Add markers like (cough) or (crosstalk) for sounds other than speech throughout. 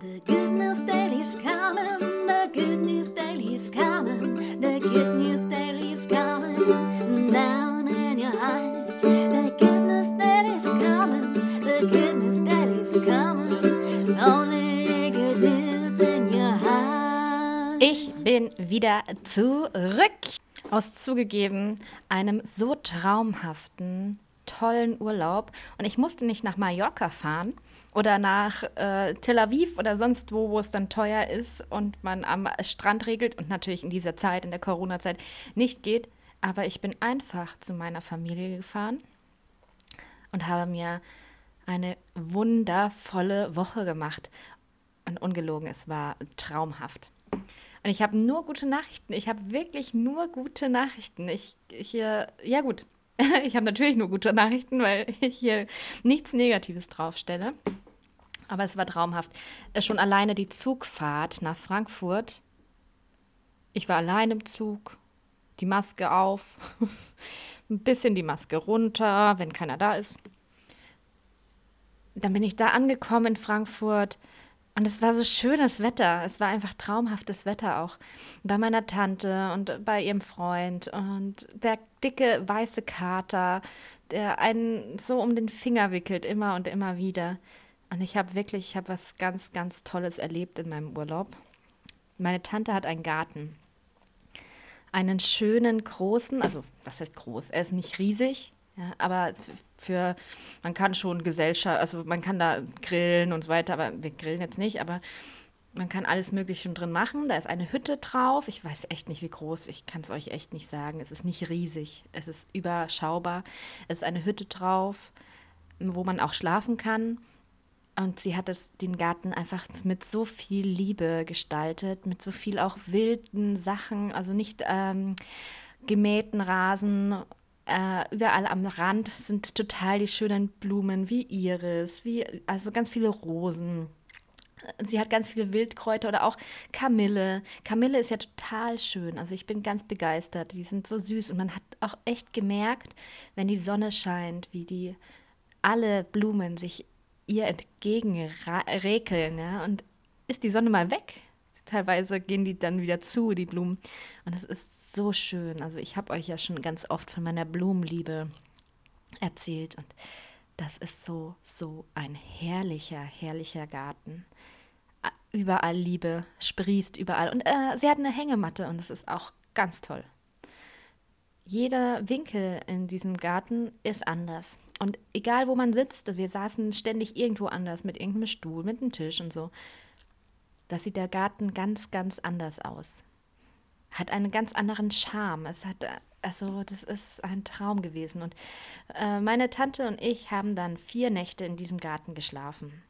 The good news daily's coming, the good news daily's coming, the good news daily's coming down in your heart. The good news daily's coming, the good news daily's coming, only good news in your heart. Ich bin wieder zurück aus zugegeben einem so traumhaften, tollen Urlaub. Und ich musste nicht nach Mallorca fahren oder nach äh, Tel Aviv oder sonst wo, wo es dann teuer ist und man am Strand regelt und natürlich in dieser Zeit, in der Corona-Zeit, nicht geht. Aber ich bin einfach zu meiner Familie gefahren und habe mir eine wundervolle Woche gemacht. Und ungelogen, es war traumhaft. Und ich habe nur gute Nachrichten. Ich habe wirklich nur gute Nachrichten. Ich, ich äh, ja gut, (laughs) ich habe natürlich nur gute Nachrichten, weil ich hier nichts Negatives draufstelle. Aber es war traumhaft. Äh, schon alleine die Zugfahrt nach Frankfurt. Ich war allein im Zug, die Maske auf, (laughs) ein bisschen die Maske runter, wenn keiner da ist. Dann bin ich da angekommen in Frankfurt und es war so schönes Wetter. Es war einfach traumhaftes Wetter auch. Bei meiner Tante und bei ihrem Freund und der dicke weiße Kater, der einen so um den Finger wickelt, immer und immer wieder. Und ich habe wirklich, ich habe was ganz, ganz Tolles erlebt in meinem Urlaub. Meine Tante hat einen Garten. Einen schönen, großen, also was heißt groß? Er ist nicht riesig, ja, aber für, man kann schon Gesellschaft, also man kann da grillen und so weiter, aber wir grillen jetzt nicht, aber man kann alles Mögliche drin machen. Da ist eine Hütte drauf. Ich weiß echt nicht, wie groß. Ich kann es euch echt nicht sagen. Es ist nicht riesig. Es ist überschaubar. Es ist eine Hütte drauf, wo man auch schlafen kann. Und sie hat es, den Garten einfach mit so viel Liebe gestaltet, mit so viel auch wilden Sachen, also nicht ähm, gemähten Rasen. Äh, überall am Rand sind total die schönen Blumen wie Iris, wie, also ganz viele Rosen. Sie hat ganz viele Wildkräuter oder auch Kamille. Kamille ist ja total schön. Also ich bin ganz begeistert. Die sind so süß und man hat auch echt gemerkt, wenn die Sonne scheint, wie die alle Blumen sich ihr entgegenrekeln. Ja? Und ist die Sonne mal weg, teilweise gehen die dann wieder zu, die Blumen. Und es ist so schön. Also ich habe euch ja schon ganz oft von meiner Blumenliebe erzählt. Und das ist so, so ein herrlicher, herrlicher Garten. Überall Liebe, sprießt überall. Und äh, sie hat eine Hängematte und das ist auch ganz toll. Jeder Winkel in diesem Garten ist anders. Und egal, wo man sitzt, wir saßen ständig irgendwo anders, mit irgendeinem Stuhl, mit einem Tisch und so. Da sieht der Garten ganz, ganz anders aus. Hat einen ganz anderen Charme. Es hat, also, das ist ein Traum gewesen. Und äh, meine Tante und ich haben dann vier Nächte in diesem Garten geschlafen.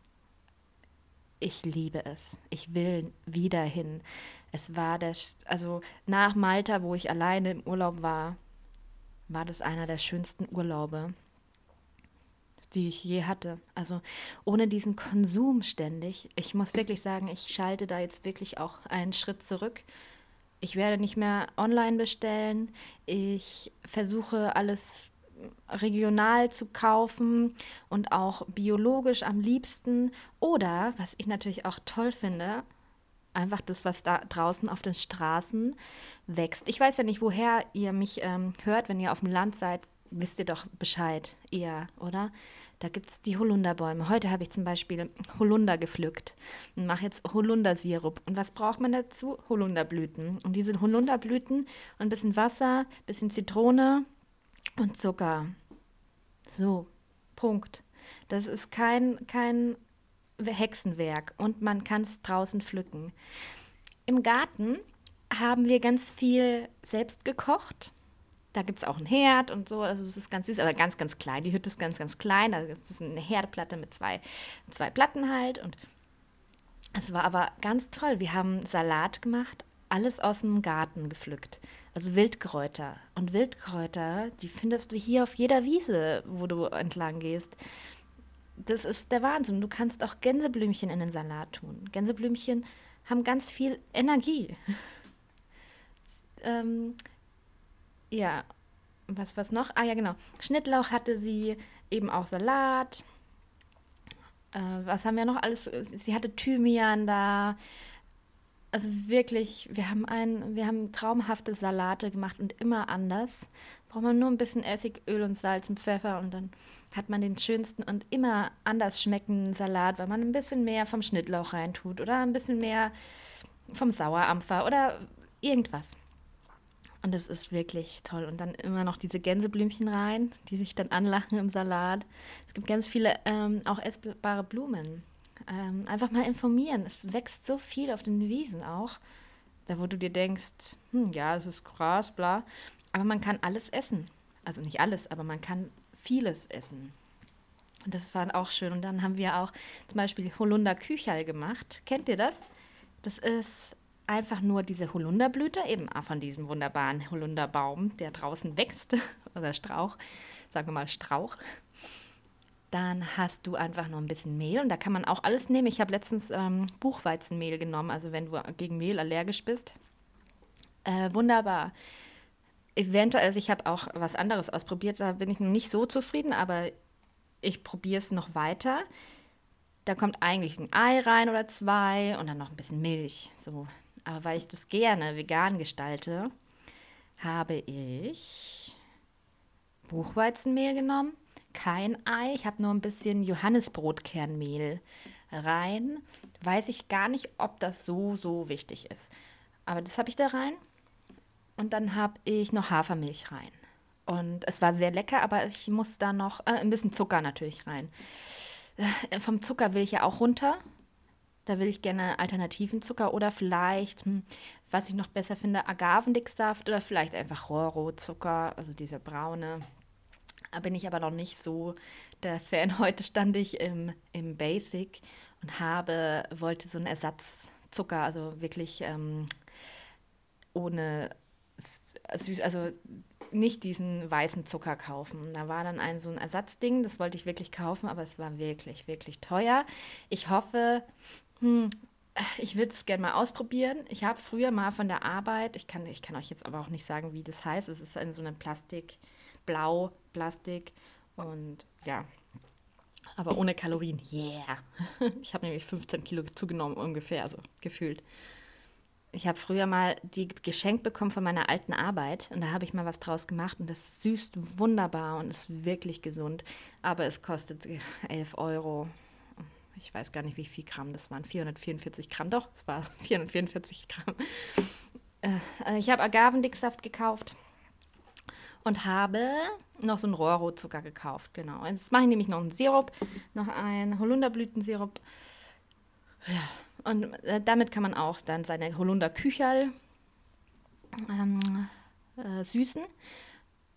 Ich liebe es. Ich will wieder hin. Es war der, also nach Malta, wo ich alleine im Urlaub war, war das einer der schönsten Urlaube, die ich je hatte. Also ohne diesen Konsum ständig. Ich muss wirklich sagen, ich schalte da jetzt wirklich auch einen Schritt zurück. Ich werde nicht mehr online bestellen. Ich versuche alles regional zu kaufen und auch biologisch am liebsten. Oder, was ich natürlich auch toll finde, einfach das, was da draußen auf den Straßen wächst. Ich weiß ja nicht, woher ihr mich ähm, hört, wenn ihr auf dem Land seid, wisst ihr doch Bescheid eher, oder? Da gibt es die Holunderbäume. Heute habe ich zum Beispiel Holunder gepflückt und mache jetzt Holundersirup. Und was braucht man dazu? Holunderblüten. Und diese Holunderblüten und ein bisschen Wasser, ein bisschen Zitrone und Zucker. So, Punkt. Das ist kein, kein Hexenwerk und man kann es draußen pflücken. Im Garten haben wir ganz viel selbst gekocht. Da gibt es auch einen Herd und so, also das ist ganz süß, aber ganz, ganz klein. Die Hütte ist ganz, ganz klein. Also das ist eine Herdplatte mit zwei, zwei Platten halt. Und es war aber ganz toll. Wir haben Salat gemacht, alles aus dem Garten gepflückt. Also Wildkräuter. Und Wildkräuter, die findest du hier auf jeder Wiese, wo du entlang gehst das ist der Wahnsinn. Du kannst auch Gänseblümchen in den Salat tun. Gänseblümchen haben ganz viel Energie. (laughs) ähm, ja, was, was noch? Ah ja, genau. Schnittlauch hatte sie, eben auch Salat. Äh, was haben wir noch alles? Sie hatte Thymian da. Also wirklich, wir haben ein, wir haben traumhafte Salate gemacht und immer anders. Braucht man nur ein bisschen Essig, Öl und Salz und Pfeffer und dann hat man den schönsten und immer anders schmeckenden Salat, weil man ein bisschen mehr vom Schnittlauch reintut oder ein bisschen mehr vom Sauerampfer oder irgendwas. Und es ist wirklich toll. Und dann immer noch diese Gänseblümchen rein, die sich dann anlachen im Salat. Es gibt ganz viele ähm, auch essbare Blumen. Ähm, einfach mal informieren. Es wächst so viel auf den Wiesen auch. Da wo du dir denkst, hm, ja, es ist Gras, bla. Aber man kann alles essen. Also nicht alles, aber man kann vieles essen. Und das war auch schön. Und dann haben wir auch zum Beispiel Holunder Küchel gemacht. Kennt ihr das? Das ist einfach nur diese Holunderblüte, eben von diesem wunderbaren Holunderbaum, der draußen wächst, (laughs) oder Strauch, sagen wir mal Strauch. Dann hast du einfach noch ein bisschen Mehl und da kann man auch alles nehmen. Ich habe letztens ähm, Buchweizenmehl genommen, also wenn du gegen Mehl allergisch bist. Äh, wunderbar. Eventuell, also ich habe auch was anderes ausprobiert, da bin ich noch nicht so zufrieden, aber ich probiere es noch weiter. Da kommt eigentlich ein Ei rein oder zwei und dann noch ein bisschen Milch. So aber weil ich das gerne vegan gestalte, habe ich Buchweizenmehl genommen, kein Ei, ich habe nur ein bisschen Johannisbrotkernmehl rein. Weiß ich gar nicht, ob das so, so wichtig ist. Aber das habe ich da rein. Und dann habe ich noch Hafermilch rein. Und es war sehr lecker, aber ich muss da noch äh, ein bisschen Zucker natürlich rein. Äh, vom Zucker will ich ja auch runter. Da will ich gerne alternativen Zucker oder vielleicht, hm, was ich noch besser finde, Agavendicksaft oder vielleicht einfach Rohrrotzucker, also dieser braune. Da bin ich aber noch nicht so der Fan. (laughs) Heute stand ich im, im Basic und habe, wollte so einen Ersatzzucker, also wirklich ähm, ohne süß, also nicht diesen weißen Zucker kaufen. Da war dann ein so ein Ersatzding, das wollte ich wirklich kaufen, aber es war wirklich, wirklich teuer. Ich hoffe, hm, ich würde es gerne mal ausprobieren. Ich habe früher mal von der Arbeit, ich kann, ich kann euch jetzt aber auch nicht sagen, wie das heißt. Es ist in so einem Plastik, blau Plastik und ja, aber ohne Kalorien. Yeah. (laughs) Ich habe nämlich 15 Kilo zugenommen ungefähr, also gefühlt. Ich habe früher mal die geschenkt bekommen von meiner alten Arbeit und da habe ich mal was draus gemacht und das süßt wunderbar und ist wirklich gesund, aber es kostet 11 Euro ich weiß gar nicht, wie viel Gramm das waren. 444 Gramm, doch, es war (laughs) 444 Gramm. Äh, ich habe Agavendicksaft gekauft und habe noch so einen Rohrrotzucker gekauft, genau. Jetzt mache ich nämlich noch einen Sirup, noch einen Holunderblütensirup. Ja, und äh, damit kann man auch dann seine Holunderküchel ähm, äh, süßen.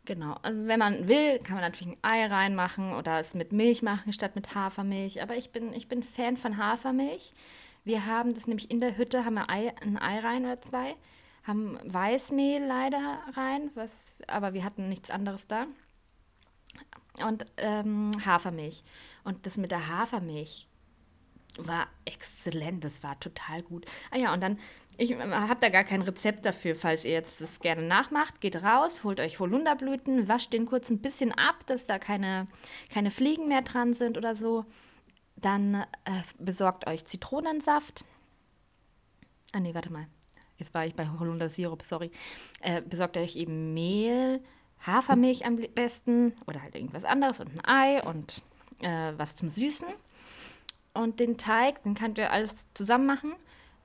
Genau. Und wenn man will, kann man natürlich ein Ei reinmachen oder es mit Milch machen statt mit Hafermilch. Aber ich bin, ich bin Fan von Hafermilch. Wir haben das nämlich in der Hütte, haben wir Ei, ein Ei rein oder zwei, haben Weißmehl leider rein, was, aber wir hatten nichts anderes da. Und ähm, Hafermilch. Und das mit der Hafermilch war exzellent, das war total gut. Ah ja, und dann, ich äh, habe da gar kein Rezept dafür, falls ihr jetzt das gerne nachmacht. Geht raus, holt euch Holunderblüten, wascht den kurz ein bisschen ab, dass da keine, keine Fliegen mehr dran sind oder so. Dann äh, besorgt euch Zitronensaft. Ah nee, warte mal. Jetzt war ich bei Holundersirup, sorry. Äh, besorgt euch eben Mehl, Hafermilch am besten oder halt irgendwas anderes und ein Ei und äh, was zum Süßen. Und den Teig, den könnt ihr alles zusammen machen.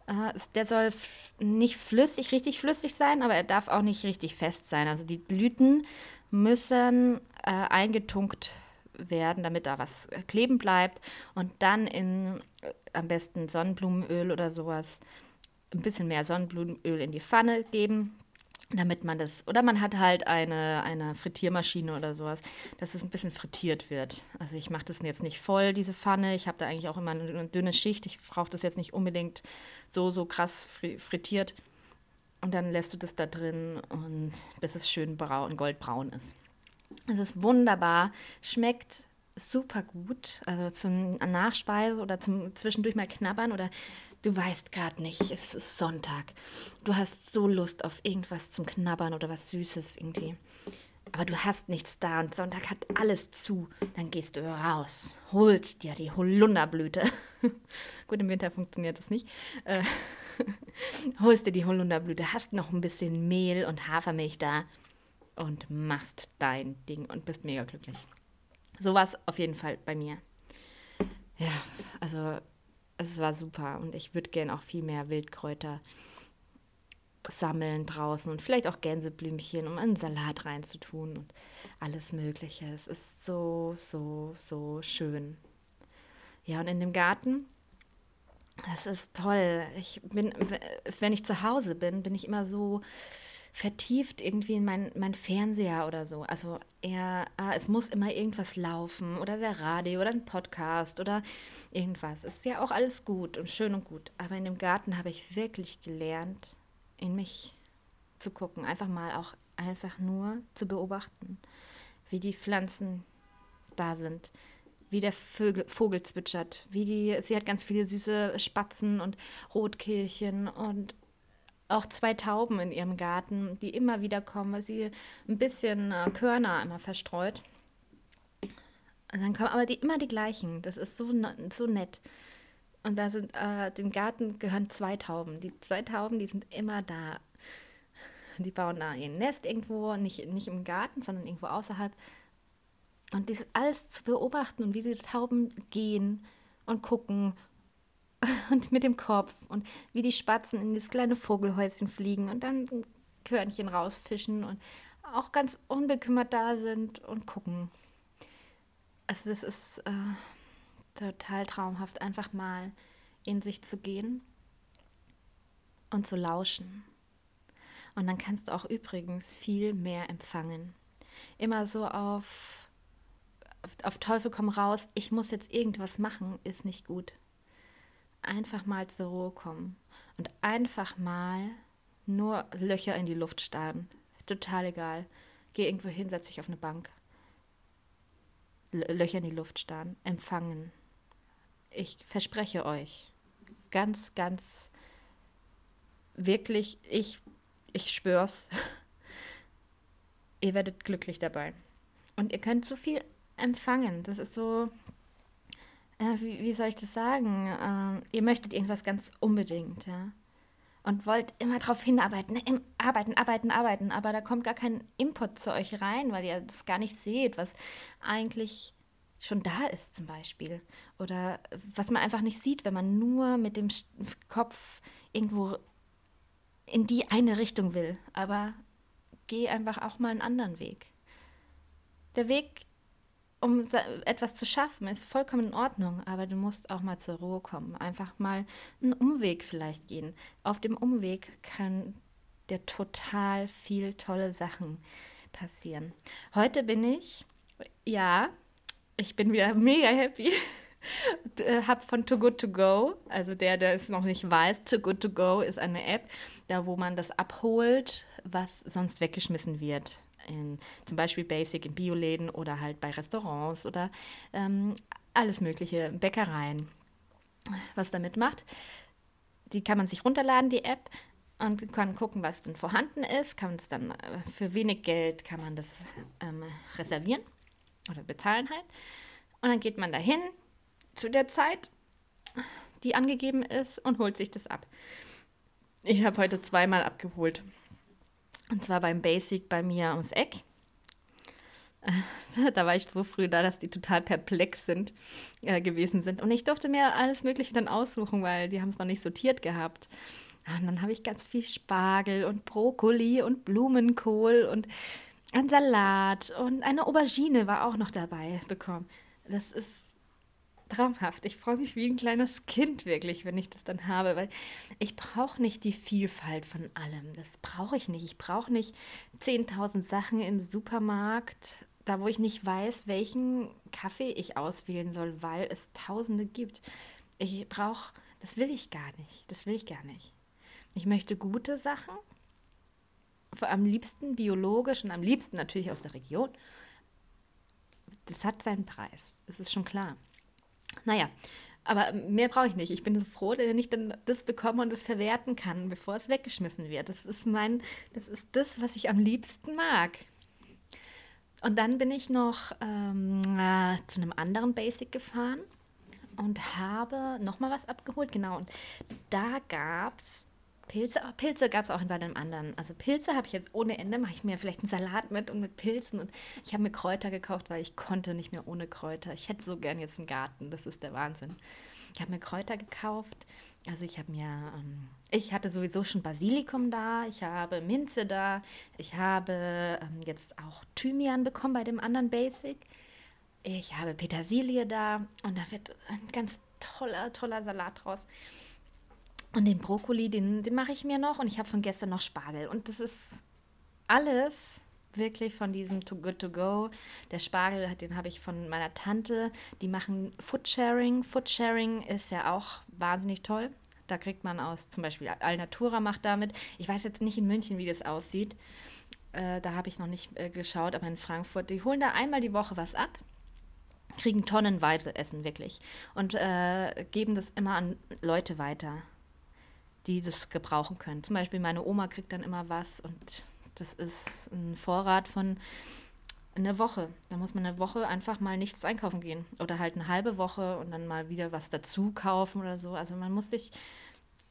Äh, der soll nicht flüssig, richtig flüssig sein, aber er darf auch nicht richtig fest sein. Also die Blüten müssen äh, eingetunkt werden, damit da was kleben bleibt. Und dann in äh, am besten Sonnenblumenöl oder sowas, ein bisschen mehr Sonnenblumenöl in die Pfanne geben damit man das, oder man hat halt eine, eine Frittiermaschine oder sowas, dass es ein bisschen frittiert wird. Also ich mache das jetzt nicht voll, diese Pfanne. Ich habe da eigentlich auch immer eine, dünne Schicht. Ich brauche das jetzt nicht unbedingt so, so krass frittiert. Und dann lässt du das da drin und bis es schön braun, goldbraun ist. Es ist wunderbar, schmeckt super gut. Also zum Nachspeise oder zum zwischendurch mal knabbern oder Du weißt gerade nicht, es ist Sonntag. Du hast so Lust auf irgendwas zum Knabbern oder was Süßes irgendwie. aber du hast nichts da und Sonntag hat alles zu, dann gehst du raus, holst dir die Holunderblüte. (laughs) Gut, im Winter funktioniert das nicht. Äh, (laughs) holst dir die Holunderblüte, hast noch ein bisschen Mehl und Hafermilch da und machst dein Ding und bist mega glücklich. So war es auf jeden Fall bei mir. Ja, also es war super und ich würde gern auch viel mehr Wildkräuter sammeln draußen und vielleicht auch Gänseblümchen, um einen Salat reinzutun und alles Mögliche. Es ist so, so, so schön. Ja, und in dem Garten, das ist toll. Ich bin, wenn ich zu Hause bin, bin ich immer so vertieft irgendwie in mein, mein Fernseher oder so. Also eher, ah, es muss immer irgendwas laufen oder der Radio oder ein Podcast oder irgendwas. Ist ja auch alles gut und schön und gut. Aber in dem Garten habe ich wirklich gelernt, in mich zu gucken. Einfach mal auch einfach nur zu beobachten, wie die Pflanzen da sind, wie der Vögel, Vogel zwitschert, wie die, sie hat ganz viele süße Spatzen und Rotkehlchen und auch zwei Tauben in ihrem Garten, die immer wieder kommen, weil sie ein bisschen äh, Körner immer verstreut. Und dann kommen aber die, immer die gleichen. Das ist so, so nett. Und da sind, äh, dem Garten gehören zwei Tauben. Die zwei Tauben, die sind immer da. Die bauen da ihr Nest irgendwo, nicht, nicht im Garten, sondern irgendwo außerhalb. Und das alles zu beobachten und wie die Tauben gehen und gucken (laughs) und mit dem Kopf und wie die Spatzen in das kleine Vogelhäuschen fliegen und dann Körnchen rausfischen und auch ganz unbekümmert da sind und gucken. Also das ist äh, total traumhaft, einfach mal in sich zu gehen und zu lauschen. Und dann kannst du auch übrigens viel mehr empfangen. Immer so auf, auf, auf Teufel komm raus, ich muss jetzt irgendwas machen, ist nicht gut einfach mal zur Ruhe kommen und einfach mal nur Löcher in die Luft starren. Total egal. Geh irgendwo hin, setz dich auf eine Bank. Löcher in die Luft starren. Empfangen. Ich verspreche euch, ganz, ganz wirklich, ich, ich schwör's, (laughs) ihr werdet glücklich dabei. Und ihr könnt so viel empfangen. Das ist so, äh, wie, wie, soll ich das sagen? Äh, ihr möchtet irgendwas ganz unbedingt, ja. Und wollt immer darauf hinarbeiten, ne? arbeiten, arbeiten, arbeiten, aber da kommt gar kein Input zu euch rein, weil ihr das gar nicht seht, was eigentlich schon da ist zum Beispiel. Oder was man einfach nicht sieht, wenn man nur mit dem Kopf irgendwo in die eine Richtung will. Aber geh einfach auch mal einen anderen Weg. Der Weg um etwas zu schaffen, ist vollkommen in Ordnung, aber du musst auch mal zur Ruhe kommen. Einfach mal einen Umweg vielleicht gehen. Auf dem Umweg kann dir total viel tolle Sachen passieren. Heute bin ich, ja, ich bin wieder mega happy. Äh, hab von Too Good To Go, also der, der es noch nicht weiß, Too Good To Go ist eine App, da wo man das abholt, was sonst weggeschmissen wird in zum Beispiel Basic in Bioläden oder halt bei Restaurants oder ähm, alles mögliche, Bäckereien. Was damit macht, die kann man sich runterladen, die App, und kann gucken, was denn vorhanden ist. Kann es dann äh, für wenig Geld kann man das ähm, reservieren oder bezahlen halt. Und dann geht man dahin zu der Zeit, die angegeben ist, und holt sich das ab. Ich habe heute zweimal abgeholt. Und zwar beim Basic bei mir ums Eck. (laughs) Da war ich so früh da, dass die total perplex sind, äh, gewesen sind. Und ich durfte mir alles Mögliche dann aussuchen, weil die haben es noch nicht sortiert gehabt. Und dann habe ich ganz viel Spargel und Brokkoli und Blumenkohl und ein Salat und eine Aubergine war auch noch dabei bekommen. Das ist traumhaft. Ich freue mich wie ein kleines Kind wirklich, wenn ich das dann habe, weil ich brauche nicht die Vielfalt von allem. Das brauche ich nicht. Ich brauche nicht 10.000 Sachen im Supermarkt, da wo ich nicht weiß, welchen Kaffee ich auswählen soll, weil es Tausende gibt. Ich brauche, das will ich gar nicht. Das will ich gar nicht. Ich möchte gute Sachen, am liebsten biologisch und am liebsten natürlich aus der Region. Das hat seinen Preis. Das ist schon klar. Naja, aber mehr brauche ich nicht. Ich bin so froh, wenn ich dann das bekomme und das verwerten kann, bevor es weggeschmissen wird. Das ist mein, das ist das, was ich am liebsten mag. Und dann bin ich noch ähm, äh, zu einem anderen Basic gefahren und habe nochmal was abgeholt. Genau, und da gab es Pilze, Pilze gab es auch bei einem anderen. Also Pilze habe ich jetzt ohne Ende, mache ich mir vielleicht einen Salat mit und mit Pilzen. Und ich habe mir Kräuter gekauft, weil ich konnte nicht mehr ohne Kräuter. Ich hätte so gern jetzt einen Garten, das ist der Wahnsinn. Ich habe mir Kräuter gekauft. Also ich habe mir, ähm, ich hatte sowieso schon Basilikum da, ich habe Minze da, ich habe ähm, jetzt auch Thymian bekommen bei dem anderen Basic. Ich habe Petersilie da und da wird ein ganz toller, toller Salat draus. Und den Brokkoli, den, den mache ich mir noch und ich habe von gestern noch Spargel. Und das ist alles wirklich von diesem Too Good To Go. Der Spargel, den habe ich von meiner Tante. Die machen Foodsharing. Foodsharing ist ja auch wahnsinnig toll. Da kriegt man aus, zum Beispiel Alnatura macht damit. Ich weiß jetzt nicht in München, wie das aussieht. Äh, da habe ich noch nicht äh, geschaut, aber in Frankfurt, die holen da einmal die Woche was ab kriegen tonnenweise Essen wirklich und äh, geben das immer an Leute weiter die das gebrauchen können. Zum Beispiel meine Oma kriegt dann immer was und das ist ein Vorrat von einer Woche. Da muss man eine Woche einfach mal nichts einkaufen gehen. Oder halt eine halbe Woche und dann mal wieder was dazu kaufen oder so. Also man muss sich,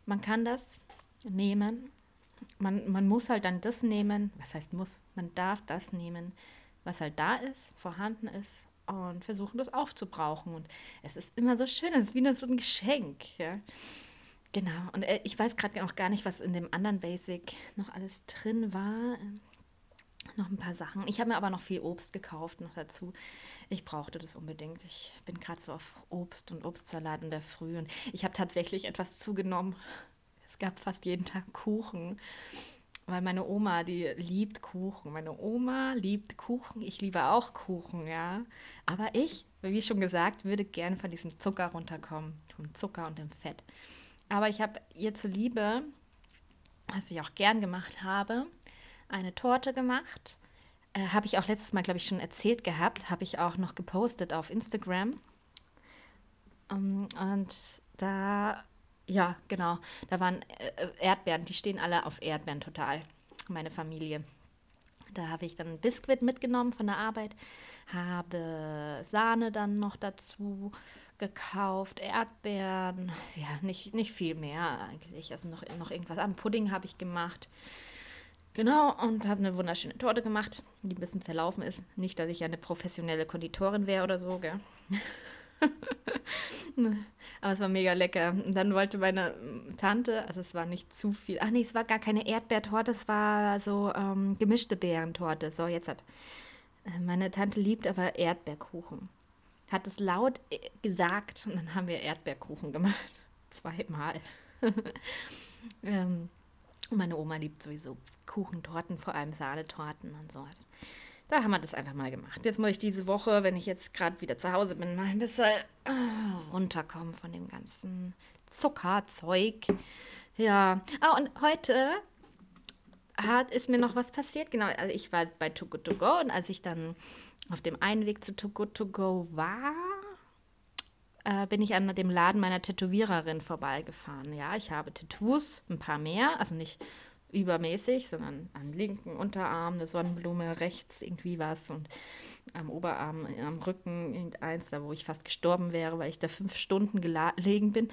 man kann das nehmen. Man, man muss halt dann das nehmen, was heißt muss, man darf das nehmen, was halt da ist, vorhanden ist und versuchen das aufzubrauchen. Und es ist immer so schön, es ist wie so ein Geschenk. Ja? Genau, und äh, ich weiß gerade noch gar nicht, was in dem anderen Basic noch alles drin war. Noch ein paar Sachen. Ich habe mir aber noch viel Obst gekauft noch dazu. Ich brauchte das unbedingt. Ich bin gerade so auf Obst und Obstsalat in der Früh und ich habe tatsächlich etwas zugenommen. Es gab fast jeden Tag Kuchen, weil meine Oma, die liebt Kuchen. Meine Oma liebt Kuchen. Ich liebe auch Kuchen, ja. Aber ich, wie schon gesagt, würde gerne von diesem Zucker runterkommen. Vom Zucker und dem Fett. Aber ich habe ihr zuliebe, was ich auch gern gemacht habe, eine Torte gemacht. Äh, habe ich auch letztes Mal, glaube ich, schon erzählt gehabt. Habe ich auch noch gepostet auf Instagram. Um, ähm, und da, ja, genau, da waren äh, Erdbeeren. Die stehen alle auf Erdbeeren total, meine Familie. Da habe ich dann Biskuit mitgenommen von der Arbeit, habe Sahne dann noch dazu gekauft, Erdbeeren, ja, nicht, nicht viel mehr eigentlich. Also noch, noch irgendwas am Pudding habe ich gemacht. Genau, und habe eine wunderschöne Torte gemacht, die ein bisschen zerlaufen ist. Nicht, dass ich ja eine professionelle Konditorin wäre oder so, gell? (laughs) Aber es war mega lecker. Und dann wollte meine Tante, also es war nicht zu viel, ach nee, es war gar keine Erdbeertorte, es war so ähm, gemischte Beerentorte. So, jetzt hat äh, meine Tante liebt aber Erdbeerkuchen hat es laut äh, gesagt und dann haben wir Erdbeerkuchen gemacht. (laughs) Zweimal. (laughs) ähm, meine Oma liebt sowieso Kuchentorten, vor allem Sahnetorten und sowas. Da haben wir das einfach mal gemacht. Jetzt muss ich diese Woche, wenn ich jetzt gerade wieder zu Hause bin, mal ein bisschen äh, runterkommen von dem ganzen Zuckerzeug. Ja. Ah, und heute hat, ist mir noch was passiert. Genau, also ich war bei Too Good To Go und als ich dann auf dem Einweg zu Too Good To Go war, äh, bin ich an dem Laden meiner Tätowiererin vorbeigefahren. Ja, ich habe Tattoos, ein paar mehr, also nicht übermäßig, sondern am linken Unterarm eine Sonnenblume, rechts irgendwie was und am Oberarm, am Rücken irgendeins, da wo ich fast gestorben wäre, weil ich da fünf Stunden gelegen bin.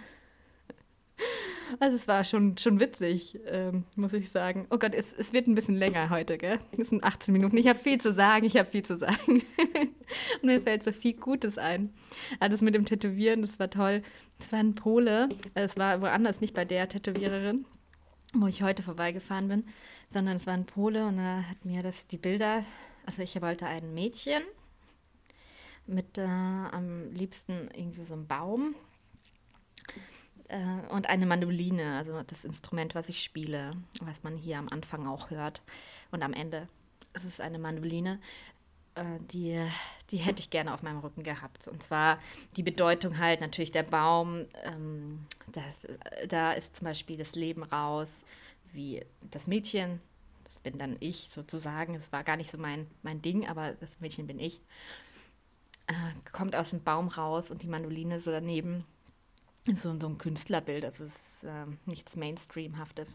Also es war schon, schon witzig, ähm, muss ich sagen. Oh Gott, es, es wird ein bisschen länger heute, gell? Es sind 18 Minuten. Ich habe viel zu sagen, ich habe viel zu sagen. (laughs) Und mir fällt so viel Gutes ein. Alles mit dem Tätowieren, das war toll. Es war ein Pole, es war woanders, nicht bei der Tätowiererin, wo ich heute vorbeigefahren bin, sondern es war ein Pole und er hat mir das, die Bilder, also ich wollte ein Mädchen mit äh, am liebsten irgendwie so einem Baum äh, und eine Mandoline, also das Instrument, was ich spiele, was man hier am Anfang auch hört und am Ende. Es ist eine Mandoline, äh, die, die hätte ich gerne auf meinem Rücken gehabt. Und zwar die Bedeutung halt natürlich der Baum, ähm, das, da ist zum Beispiel das Leben raus, wie das Mädchen, das bin dann ich sozusagen, es war gar nicht so mein, mein Ding, aber das Mädchen bin ich, äh, kommt aus dem Baum raus und die Mandoline so daneben so, so ein Künstlerbild, also es ist äh, nichts Mainstreamhaftes.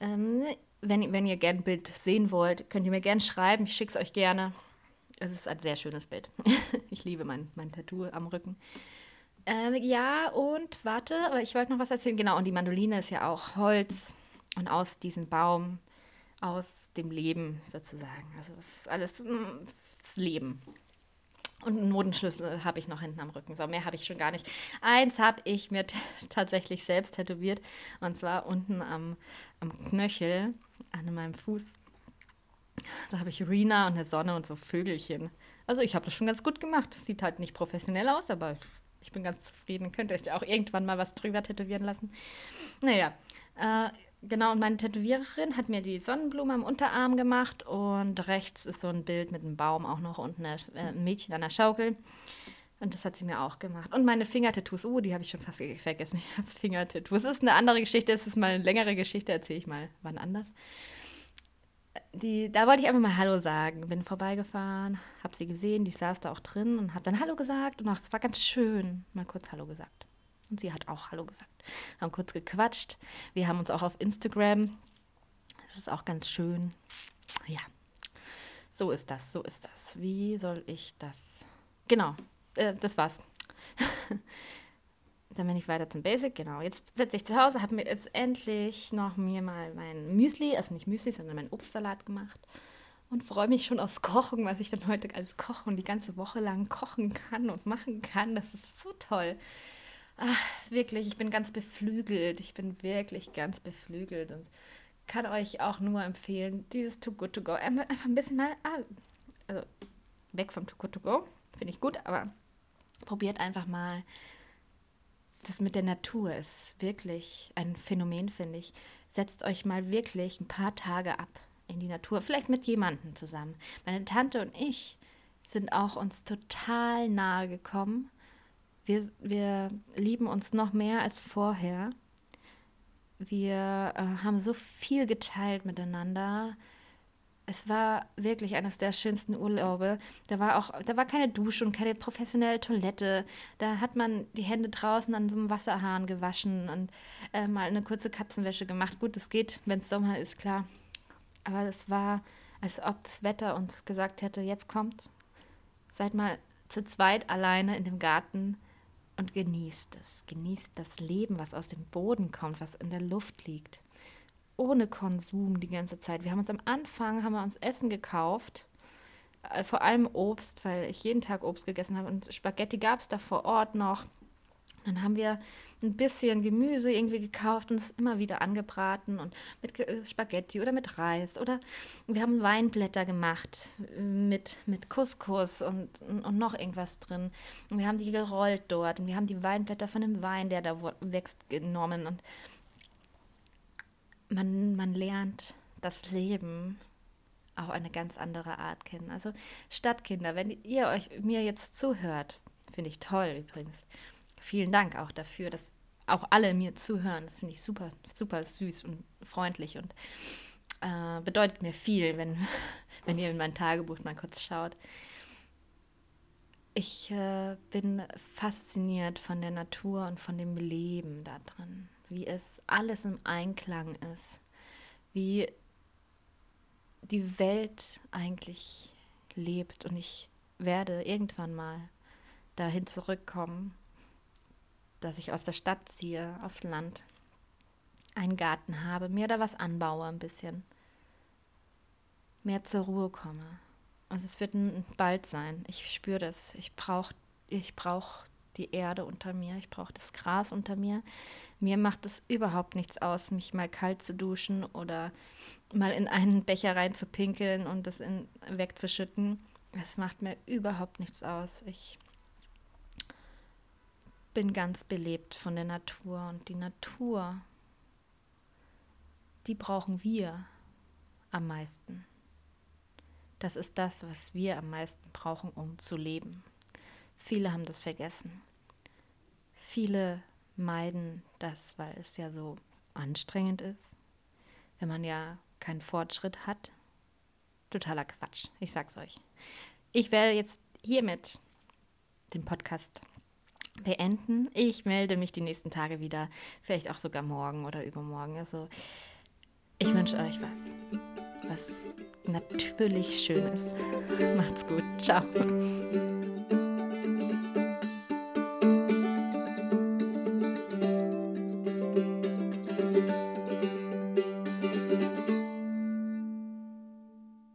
Ähm, wenn, wenn ihr gerne ein Bild sehen wollt, könnt ihr mir gerne schreiben. Ich schicke es euch gerne. Es ist ein sehr schönes Bild. (laughs) ich liebe mein, mein Tattoo am Rücken. Ähm, ja, und warte, ich wollte noch was erzählen. Genau, und die Mandoline ist ja auch Holz und aus diesem Baum, aus dem Leben sozusagen. Also es ist alles mm, das Leben. Und einen Notenschlüssel habe ich noch hinten am Rücken. So, mehr habe ich schon gar nicht. Eins habe ich mir (laughs) tatsächlich selbst tätowiert. Und zwar unten am, am Knöchel, an meinem Fuß. Da habe ich Rina und eine Sonne und so Vögelchen. Also ich habe das schon ganz gut gemacht. Sieht halt nicht professionell aus, aber ich bin ganz zufrieden. Könnte ich auch irgendwann mal was drüber tätowieren lassen. Naja, äh, genau. Und meine Tätowiererin hat mir die Sonnenblume am Unterarm gemacht. Und rechts ist so ein Bild mit einem Baum auch noch und eine, äh, ein Mädchen an der Schaukel. Und das hat sie mir auch gemacht. Und meine Fingertattoos, oh, die habe ich schon fast vergessen. (laughs) Ich habe Fingertattoos. Das ist eine andere Geschichte, das ist mal eine längere Geschichte, erzähle ich mal wann anders die, da wollte ich einfach mal Hallo sagen. Bin vorbeigefahren, habe sie gesehen, die saß da auch drin und habe dann Hallo gesagt und es war ganz schön, mal kurz Hallo gesagt. Und sie hat auch Hallo gesagt. Haben kurz gequatscht. Wir haben uns auch auf Instagram. Das ist auch ganz schön. Ja, so ist das, so ist das. Wie soll ich das? Genau, äh, das war's. (laughs) Dann bin ich weiter zum Basic, genau. Jetzt sitze ich zu Hause, habe mir jetzt endlich noch mir mal mein Müsli, also nicht Müsli, sondern meinen Obstsalat gemacht und freue mich schon aufs Kochen, was ich dann heute als Kochen die ganze Woche lang kochen kann und machen kann. Das ist so toll. Ach, wirklich, ich bin ganz beflügelt. Ich bin wirklich ganz beflügelt und kann euch auch nur empfehlen, dieses Too Good To Go. Einfach ein bisschen mal, ah, also weg vom Too Good To Go, finde ich gut, aber probiert einfach mal das mit der Natur ist wirklich ein Phänomen, finde ich. Setzt euch mal wirklich ein paar Tage ab in die Natur, vielleicht mit jemandem zusammen. Meine Tante und ich sind auch uns total nahe gekommen. Wir, wir lieben uns noch mehr als vorher. Wir äh, haben so viel geteilt miteinander es war wirklich eines der schönsten Urlaube. Da war auch, da war keine Dusche und keine professionelle Toilette. Da hat man die Hände draußen an so einem Wasserhahn gewaschen und äh, mal eine kurze Katzenwäsche gemacht. Gut, das geht, wenn es Sommer ist, klar. Aber es war, als ob das Wetter uns gesagt hätte, jetzt kommt, seid mal zu zweit alleine in dem Garten und genießt es. Genießt das Leben, was aus dem Boden kommt, was in der Luft liegt ohne Konsum die ganze Zeit. Wir haben uns am Anfang, haben wir uns Essen gekauft, äh, vor allem Obst, weil ich jeden Tag Obst gegessen habe und Spaghetti gab es da vor Ort noch. Dann haben wir ein bisschen Gemüse irgendwie gekauft und es immer wieder angebraten und mit äh, Spaghetti oder mit Reis. Oder wir haben Weinblätter gemacht mit, mit Couscous und, und noch irgendwas drin. Und wir haben die gerollt dort und wir haben die Weinblätter von dem Wein, der da wächst, genommen. Und man, man lernt das Leben auf eine ganz andere Art kennen. Also Stadtkinder, wenn ihr euch mir jetzt zuhört, finde ich toll übrigens. Vielen Dank auch dafür, dass auch alle mir zuhören. Das finde ich super, super süß und freundlich und äh, bedeutet mir viel, wenn, (laughs) wenn ihr in mein Tagebuch mal kurz schaut. Ich äh, bin fasziniert von der Natur und von dem Leben da drin wie es alles im Einklang ist, wie die Welt eigentlich lebt. Und ich werde irgendwann mal dahin zurückkommen, dass ich aus der Stadt ziehe, aufs Land, einen Garten habe, mir da was anbaue ein bisschen, mehr zur Ruhe komme. Also es wird bald sein. Ich spüre das. Ich brauche ich brauch die Erde unter mir, ich brauche das Gras unter mir. Mir macht es überhaupt nichts aus, mich mal kalt zu duschen oder mal in einen Becher reinzupinkeln und das in, wegzuschütten. Es macht mir überhaupt nichts aus. Ich bin ganz belebt von der Natur und die Natur, die brauchen wir am meisten. Das ist das, was wir am meisten brauchen, um zu leben. Viele haben das vergessen. Viele meiden das, weil es ja so anstrengend ist, wenn man ja keinen Fortschritt hat. Totaler Quatsch, ich sag's euch. Ich werde jetzt hiermit den Podcast beenden. Ich melde mich die nächsten Tage wieder, vielleicht auch sogar morgen oder übermorgen. Also ich wünsche euch was, was natürlich Schönes. Macht's gut. Ciao.